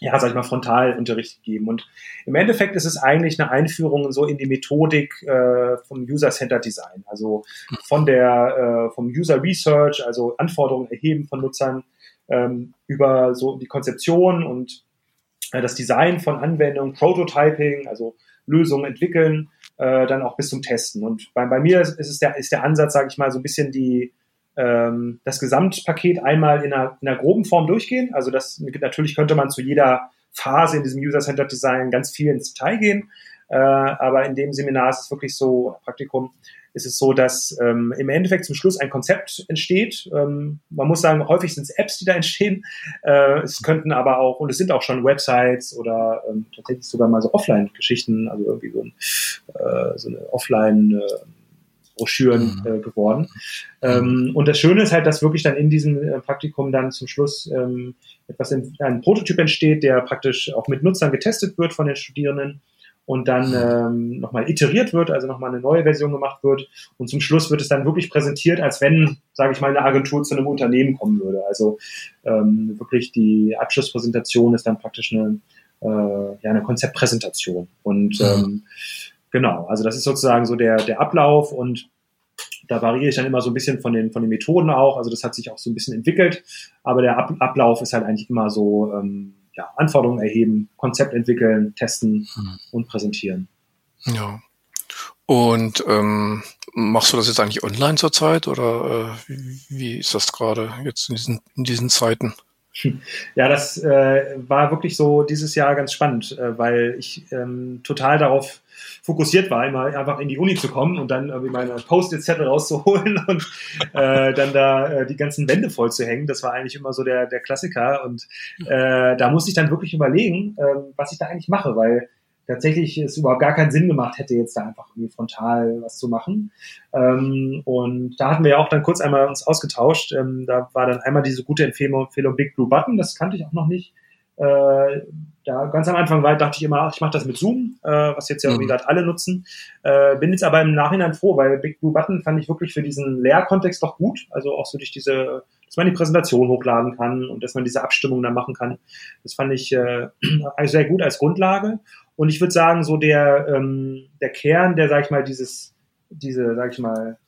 Speaker 2: ja, sag ich mal, Frontalunterricht gegeben. Und im Endeffekt ist es eigentlich eine Einführung so in die Methodik äh, vom User-Centered Design. Also von der, äh, vom User Research, also Anforderungen erheben von Nutzern, ähm, über so die Konzeption und äh, das Design von Anwendungen, Prototyping, also Lösungen entwickeln, äh, dann auch bis zum Testen. Und bei, bei mir ist es der, ist der Ansatz, sage ich mal, so ein bisschen die, ähm, das Gesamtpaket einmal in einer, in einer groben Form durchgehen. Also das natürlich könnte man zu jeder Phase in diesem User-Centered Design ganz viel ins Detail gehen. Äh, aber in dem Seminar ist es wirklich so, Praktikum, ist es so, dass ähm, im Endeffekt zum Schluss ein Konzept entsteht. Ähm, man muss sagen, häufig sind es Apps, die da entstehen. Äh, es könnten aber auch, und es sind auch schon Websites oder ähm, tatsächlich sogar mal so Offline-Geschichten, also irgendwie so, ein, äh, so eine Offline- äh, Broschüren mhm. äh, geworden. Ähm, und das Schöne ist halt, dass wirklich dann in diesem äh, Praktikum dann zum Schluss ähm, etwas in, ein Prototyp entsteht, der praktisch auch mit Nutzern getestet wird von den Studierenden und dann mhm. ähm, nochmal iteriert wird, also nochmal eine neue Version gemacht wird. Und zum Schluss wird es dann wirklich präsentiert, als wenn, sage ich mal, eine Agentur zu einem Unternehmen kommen würde. Also ähm, wirklich die Abschlusspräsentation ist dann praktisch eine, äh, ja, eine Konzeptpräsentation. Und mhm. ähm, Genau, also das ist sozusagen so der, der Ablauf und da variiere ich dann immer so ein bisschen von den, von den Methoden auch. Also das hat sich auch so ein bisschen entwickelt, aber der Ab Ablauf ist halt eigentlich immer so, ähm, ja, Anforderungen erheben, Konzept entwickeln, testen mhm. und präsentieren.
Speaker 1: Ja. Und ähm, machst du das jetzt eigentlich online zurzeit oder äh, wie, wie ist das gerade jetzt in diesen, in diesen Zeiten?
Speaker 2: Ja, das äh, war wirklich so dieses Jahr ganz spannend, äh, weil ich ähm, total darauf fokussiert war, immer einfach in die Uni zu kommen und dann irgendwie meine Post-it-Zettel rauszuholen und äh, dann da äh, die ganzen Wände voll zu hängen. Das war eigentlich immer so der, der Klassiker. Und äh, da musste ich dann wirklich überlegen, äh, was ich da eigentlich mache, weil tatsächlich es überhaupt gar keinen Sinn gemacht hätte, jetzt da einfach irgendwie frontal was zu machen. Ähm, und da hatten wir ja auch dann kurz einmal uns ausgetauscht. Ähm, da war dann einmal diese gute Empfehlung, Empfehlung Big Blue Button, das kannte ich auch noch nicht. Äh, da ganz am Anfang war, dachte ich immer, ach, ich mache das mit Zoom, äh, was jetzt ja irgendwie
Speaker 1: Mhm.
Speaker 2: gerade alle nutzen. Äh, bin jetzt aber im Nachhinein froh, weil Big Blue Button fand ich wirklich für diesen Lehrkontext doch gut. Also auch so durch diese, dass man die Präsentation hochladen kann und dass man diese Abstimmung dann machen kann. Das fand ich äh, sehr gut als Grundlage. Und ich würde sagen, so der, ähm, der Kern, der, sag ich mal, dieses, diese, sag ich mal,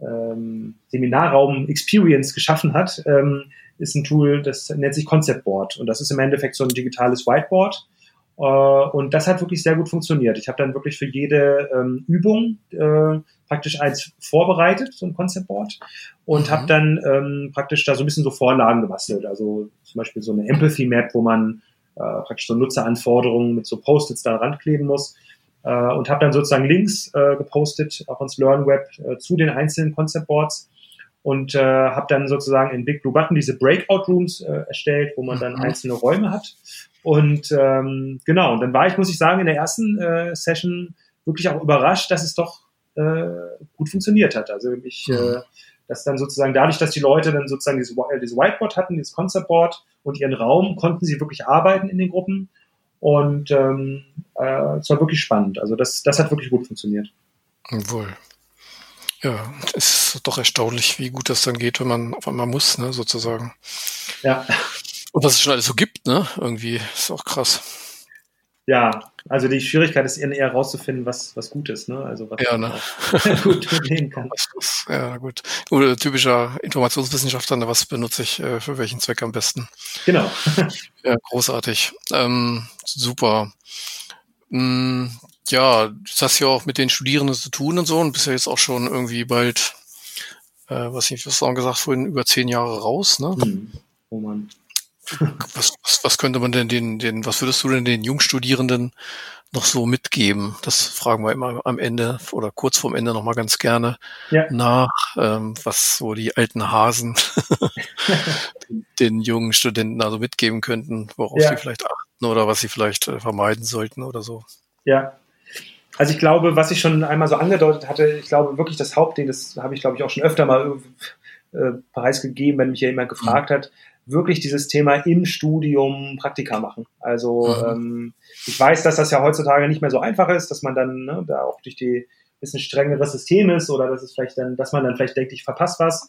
Speaker 2: ähm, Seminarraum Experience geschaffen hat, ähm, ist ein Tool, das nennt sich Concept Board. Und das ist im Endeffekt so ein digitales Whiteboard. Äh, und das hat wirklich sehr gut funktioniert. Ich habe dann wirklich für jede ähm, Übung äh, praktisch eins vorbereitet, so ein Concept Board, und
Speaker 1: Mhm.
Speaker 2: habe dann ähm, praktisch da so ein bisschen so Vorlagen gebastelt. Also zum Beispiel so eine Empathy Map, wo man praktisch so Nutzeranforderungen mit so Post-its da rankleben muss. Äh, und habe dann sozusagen Links äh, gepostet auf uns Learn Web äh, zu den einzelnen Concept Boards und äh, habe dann sozusagen in Big Blue Button diese Breakout Rooms äh, erstellt, wo man dann
Speaker 1: Mhm.
Speaker 2: einzelne Räume hat. Und ähm, genau, und dann war ich, muss ich sagen, in der ersten äh, Session wirklich auch überrascht, dass es doch äh, gut funktioniert hat. Also ich,
Speaker 1: Mhm.
Speaker 2: äh, dass dann sozusagen dadurch, dass die Leute dann sozusagen dieses, äh, dieses Whiteboard hatten, dieses Concept Board und ihren Raum, konnten sie wirklich arbeiten in den Gruppen. Und ähm, äh, es war wirklich spannend. Also das, das hat wirklich gut funktioniert.
Speaker 1: Wohl. Ja, es ist doch erstaunlich, wie gut das dann geht, wenn man auf einmal muss, ne, sozusagen.
Speaker 2: Ja.
Speaker 1: Und was es schon alles so gibt, ne? Irgendwie ist auch krass.
Speaker 2: Ja, also die Schwierigkeit ist eher herauszufinden, was, was gut ist, ne? Also was
Speaker 1: Ja, ne?
Speaker 2: gut mitnehmen kann.
Speaker 1: Ja, gut. Oder typischer Informationswissenschaftler, ne, was benutze ich äh, für welchen Zweck am besten?
Speaker 2: Genau.
Speaker 1: Ja, großartig. Ähm, super. Mm, ja, das hast ja auch mit den Studierenden zu tun und so und bist ja jetzt auch schon irgendwie bald, äh, was ich was auch gesagt vorhin, über zehn Jahre raus, ne?
Speaker 2: Hm. Oh Mann.
Speaker 1: Was, was, was könnte man denn den, den, was würdest du denn den Jungstudierenden noch so mitgeben? Das fragen wir immer am Ende oder kurz vorm Ende nochmal ganz gerne
Speaker 2: Ja.
Speaker 1: nach, ähm, was so die alten Hasen den jungen Studenten also mitgeben könnten, worauf
Speaker 2: Ja.
Speaker 1: sie vielleicht achten oder was sie vielleicht äh, vermeiden sollten oder so.
Speaker 2: Ja. Also ich glaube, was ich schon einmal so angedeutet hatte, ich glaube wirklich das Hauptding, das habe ich glaube ich auch schon öfter mal äh, preisgegeben, wenn mich ja jemand gefragt hat, wirklich dieses Thema im Studium Praktika machen. Also
Speaker 1: Mhm.
Speaker 2: ähm, ich weiß, dass das ja heutzutage nicht mehr so einfach ist, dass man dann ne, da auch durch die bisschen strengeres System ist oder dass es vielleicht dann, dass man dann vielleicht denkt, ich verpasse was.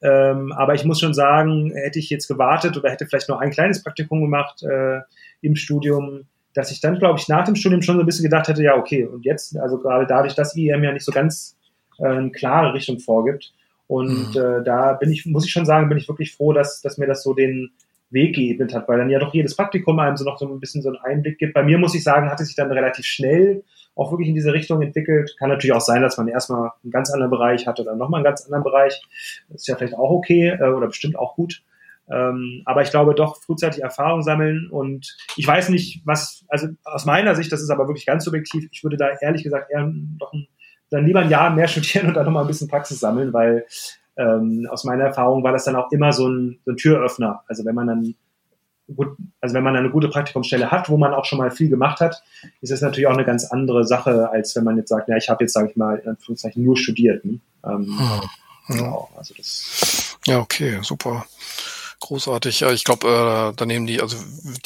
Speaker 2: Ähm, aber ich muss schon sagen, hätte ich jetzt gewartet oder hätte vielleicht noch ein kleines Praktikum gemacht äh, im Studium, dass ich dann, glaube ich, nach dem Studium schon so ein bisschen gedacht hätte, ja, okay, und jetzt, also gerade dadurch, dass IEM ja nicht so ganz äh, eine klare Richtung vorgibt. Und
Speaker 1: Mhm.
Speaker 2: äh, da bin ich, muss ich schon sagen, bin ich wirklich froh, dass, dass mir das so den Weg geebnet hat, weil dann ja doch jedes Praktikum einem so noch so ein bisschen so einen Einblick gibt. Bei mir muss ich sagen, hat es sich dann relativ schnell auch wirklich in diese Richtung entwickelt. Kann natürlich auch sein, dass man erstmal einen ganz anderen Bereich hat oder nochmal einen ganz anderen Bereich. Das ist ja vielleicht auch okay äh, oder bestimmt auch gut. Ähm, aber ich glaube doch frühzeitig Erfahrung sammeln und ich weiß nicht, was, also aus meiner Sicht, das ist aber wirklich ganz subjektiv, ich würde da ehrlich gesagt eher noch ein, dann lieber ein Jahr mehr studieren und dann nochmal ein bisschen Praxis sammeln, weil ähm, aus meiner Erfahrung war das dann auch immer so ein, so ein Türöffner. Also wenn man dann gut, also wenn man eine gute Praktikumsstelle hat, wo man auch schon mal viel gemacht hat, ist das natürlich auch eine ganz andere Sache, als wenn man jetzt sagt, ja, ich habe jetzt, sage ich mal, in Anführungszeichen nur studiert. Ne? Ähm,
Speaker 1: Hm. Ja.
Speaker 2: genau, also das,
Speaker 1: Ja, okay, super. Großartig. Ja, ich glaube, äh, da nehmen die, also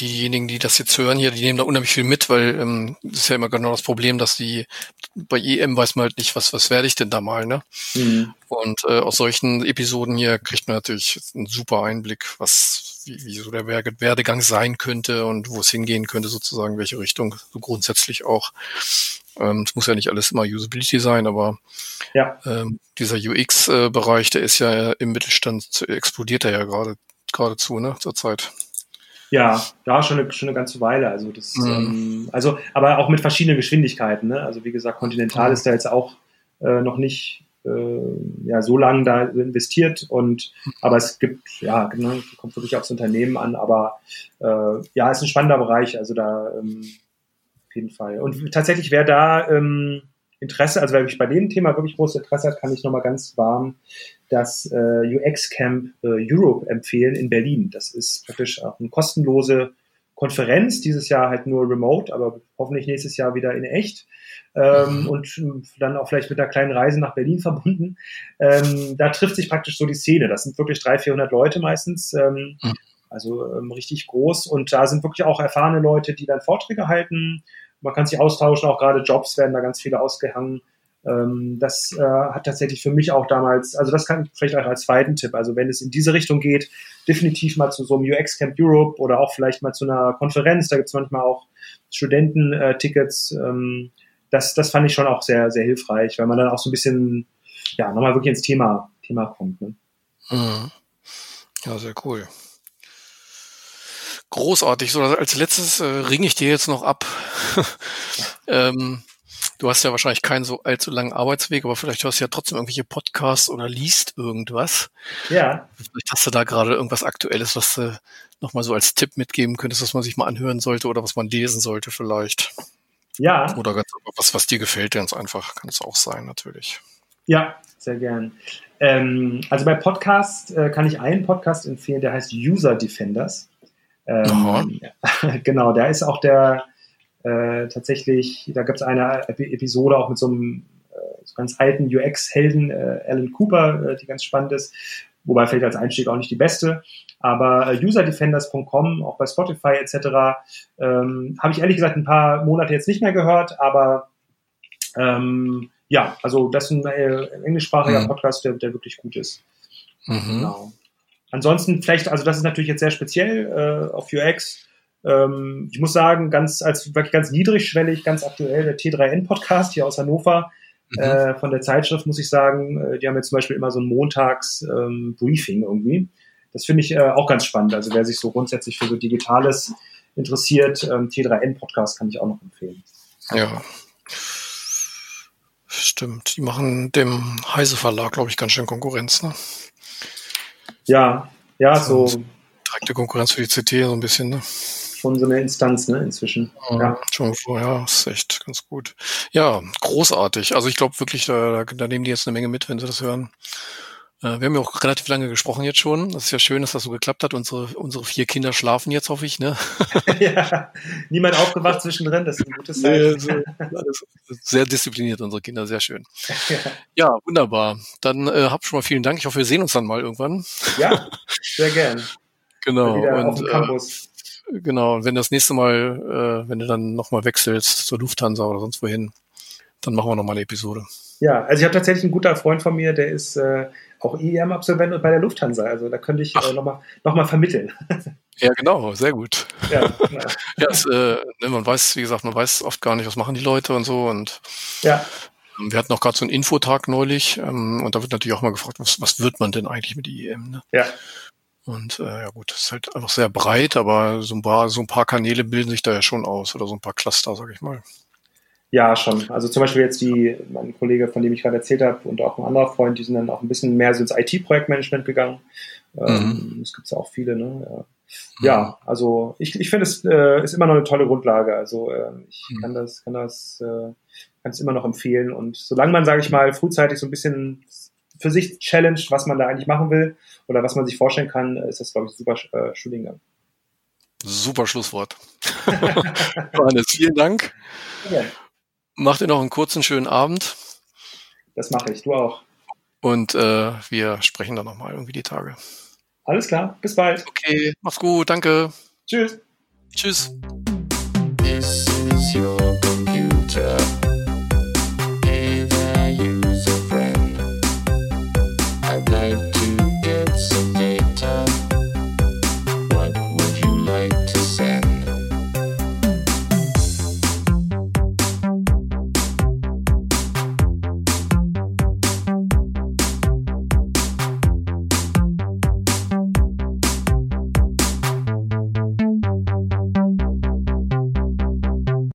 Speaker 1: diejenigen, die das jetzt hören hier, die nehmen da unheimlich viel mit, weil ähm, das ist ja immer genau das Problem, dass die bei EM weiß man halt nicht, was, was werde ich denn da mal, ne?
Speaker 2: mh,
Speaker 1: Und äh, aus solchen Episoden hier kriegt man natürlich einen super Einblick, was wie, wie so der Werde- Werdegang sein könnte und wo es hingehen könnte, sozusagen, welche Richtung so grundsätzlich auch. Ähm, Es muss ja nicht alles immer Usability sein, aber
Speaker 2: ja,
Speaker 1: ähm, dieser UX-Bereich, der ist ja im Mittelstand, explodiert er ja gerade geradezu, ne, zurzeit.
Speaker 2: ja, da schon eine, schon eine ganze Weile. Also das,
Speaker 1: Mhm.
Speaker 2: ähm, also, aber auch mit verschiedenen Geschwindigkeiten. Ne? Also wie gesagt, Continental
Speaker 1: Mhm.
Speaker 2: ist da jetzt auch äh, noch nicht äh, ja, so lange da investiert und aber es gibt, ja, genau, kommt wirklich aufs Unternehmen an, aber äh, ja, ist ein spannender Bereich, also da ähm, auf jeden Fall. Und tatsächlich, wer da ähm, Interesse, also wer mich bei dem Thema wirklich großes Interesse hat, kann ich nochmal ganz warm das äh, UX Camp äh, Europe empfehlen in Berlin. Das ist praktisch auch eine kostenlose Konferenz, dieses Jahr halt nur remote, aber hoffentlich nächstes Jahr wieder in echt. Ähm, und dann auch vielleicht mit einer kleinen Reise nach Berlin verbunden. Ähm, da trifft sich praktisch so die Szene. Das sind wirklich 300, 400 Leute meistens. Ähm, mhm. Also ähm, richtig groß. Und da sind wirklich auch erfahrene Leute, die dann Vorträge halten. Man kann sich austauschen, auch gerade Jobs werden da ganz viele ausgehangen. Ähm, das äh, hat tatsächlich für mich auch damals, also das kann ich vielleicht auch als zweiten Tipp, also wenn es in diese Richtung geht, definitiv mal zu so einem UX Camp Europe oder auch vielleicht mal zu einer Konferenz, da gibt es manchmal auch Studententickets. Ähm, das, das fand ich schon auch sehr, sehr hilfreich, weil man dann auch so ein bisschen, ja, nochmal wirklich ins Thema, Thema kommt. Ne?
Speaker 1: Mhm. Ja, sehr cool. Großartig. So, als letztes äh, ringe ich dir jetzt noch ab. ähm, Du hast ja wahrscheinlich keinen so allzu langen Arbeitsweg, aber vielleicht hörst du ja trotzdem irgendwelche Podcasts oder liest irgendwas.
Speaker 2: Ja.
Speaker 1: Vielleicht hast du da gerade irgendwas Aktuelles, was du nochmal so als Tipp mitgeben könntest, was man sich mal anhören sollte oder was man lesen sollte vielleicht.
Speaker 2: Ja.
Speaker 1: Oder ganz, was, was dir gefällt, ganz einfach, kann es auch sein, natürlich.
Speaker 2: Ja, sehr gern. Ähm, also bei Podcasts äh, kann ich einen Podcast empfehlen, der heißt User Defenders. Ähm, genau, da ist auch der, äh, tatsächlich, da gibt es eine Episode auch mit so einem äh, so ganz alten UX-Helden, äh, Alan Cooper, äh, die ganz spannend ist, wobei vielleicht als Einstieg auch nicht die beste. Aber äh, userdefenders.com, auch bei Spotify etc., ähm, habe ich ehrlich gesagt ein paar Monate jetzt nicht mehr gehört, aber ähm, ja, also das ist ein äh, englischsprachiger mhm. Podcast, der, der wirklich gut ist. Mhm. Genau. Ansonsten vielleicht, also das ist natürlich jetzt sehr speziell äh, auf UX. Ähm, ich muss sagen, ganz als wirklich ganz niedrigschwellig, ganz aktuell der T3N-Podcast hier aus Hannover. Mhm. Äh, von der Zeitschrift muss ich sagen, äh, die haben jetzt zum Beispiel immer so ein Montags-Briefing ähm, irgendwie. Das finde ich äh, auch ganz spannend. Also wer sich so grundsätzlich für so Digitales interessiert, ähm, T3N-Podcast kann ich auch noch empfehlen.
Speaker 1: Ja. Stimmt. Die machen dem Heise Verlag, glaube ich, ganz schön Konkurrenz, ne?
Speaker 2: Ja, ja, so.
Speaker 1: Direkte Konkurrenz für die CT so ein bisschen, ne?
Speaker 2: schon so eine Instanz, ne, inzwischen.
Speaker 1: Ja, ja. Schon vorher, ist echt ganz gut. Ja, großartig. Also ich glaube wirklich, da, da nehmen die jetzt eine Menge mit, wenn sie das hören. Äh, wir haben ja auch relativ lange gesprochen jetzt schon. Das ist ja schön, dass das so geklappt hat. Unsere, unsere vier Kinder schlafen jetzt, hoffe ich, ne?
Speaker 2: ja, niemand aufgewacht zwischendrin, das ist ein gutes Zeichen.
Speaker 1: sehr diszipliniert, unsere Kinder, sehr schön. Ja, ja wunderbar. Dann äh, habt schon mal vielen Dank. Ich hoffe, wir sehen uns dann mal irgendwann.
Speaker 2: Ja, sehr gern.
Speaker 1: Genau. Und, äh, Genau, wenn das nächste Mal, äh, wenn du dann nochmal wechselst zur Lufthansa oder sonst wohin, dann machen wir nochmal eine Episode.
Speaker 2: Ja, also ich habe tatsächlich einen guten Freund von mir, der ist äh, auch IEM-Absolvent und bei der Lufthansa. Also da könnte ich äh, nochmal noch mal vermitteln.
Speaker 1: Ja, genau, sehr gut. Ja, ja. es, äh, ne, man weiß, wie gesagt, man weiß oft gar nicht, was machen die Leute und so. Und
Speaker 2: ja.
Speaker 1: Ähm, wir hatten auch gerade so einen Infotag neulich ähm, und da wird natürlich auch mal gefragt, was, was wird man denn eigentlich mit IEM? Ne?
Speaker 2: Ja.
Speaker 1: Und äh, ja gut, das ist halt einfach sehr breit, aber so ein paar, so ein paar Kanäle bilden sich da ja schon aus oder so ein paar Cluster, sag ich mal.
Speaker 2: Ja, schon. Also zum Beispiel jetzt die, mein Kollege, von dem ich gerade erzählt habe, und auch ein anderer Freund, die sind dann auch ein bisschen mehr so ins IT-Projektmanagement gegangen. Ähm, mhm. Es gibt ja auch viele, ne? Ja. Ja, also ich, ich finde es äh, ist immer noch eine tolle Grundlage. Also äh, ich mhm. kann das, kann das, äh, kann es immer noch empfehlen. Und solange man, sage ich mal, frühzeitig so ein bisschen für sich challenged, was man da eigentlich machen will oder was man sich vorstellen kann, ist das, glaube ich, super äh, Studiengang.
Speaker 1: Super Schlusswort. Johannes, vielen Dank. Ja. Mach dir noch einen kurzen, schönen Abend.
Speaker 2: Das mache ich, du auch.
Speaker 1: Und äh, wir sprechen dann nochmal irgendwie die Tage.
Speaker 2: Alles klar, bis bald.
Speaker 1: Okay, mach's gut, danke.
Speaker 2: Tschüss.
Speaker 1: Tschüss.